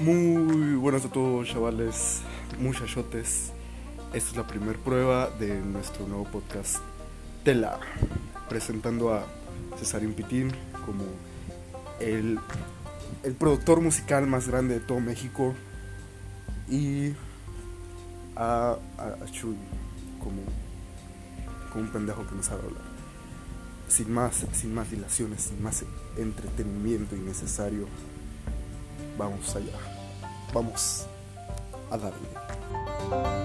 Muy buenas a todos, chavales, muchachotes. Esta es la primera prueba de nuestro nuevo podcast Tela, presentando a Cesario Pitín como el, el productor musical más grande de todo México y a, a, a Chuy como, como un pendejo que no sabe hablar. Sin más, sin más dilaciones, sin más entretenimiento innecesario, vamos allá. Vamos a darle.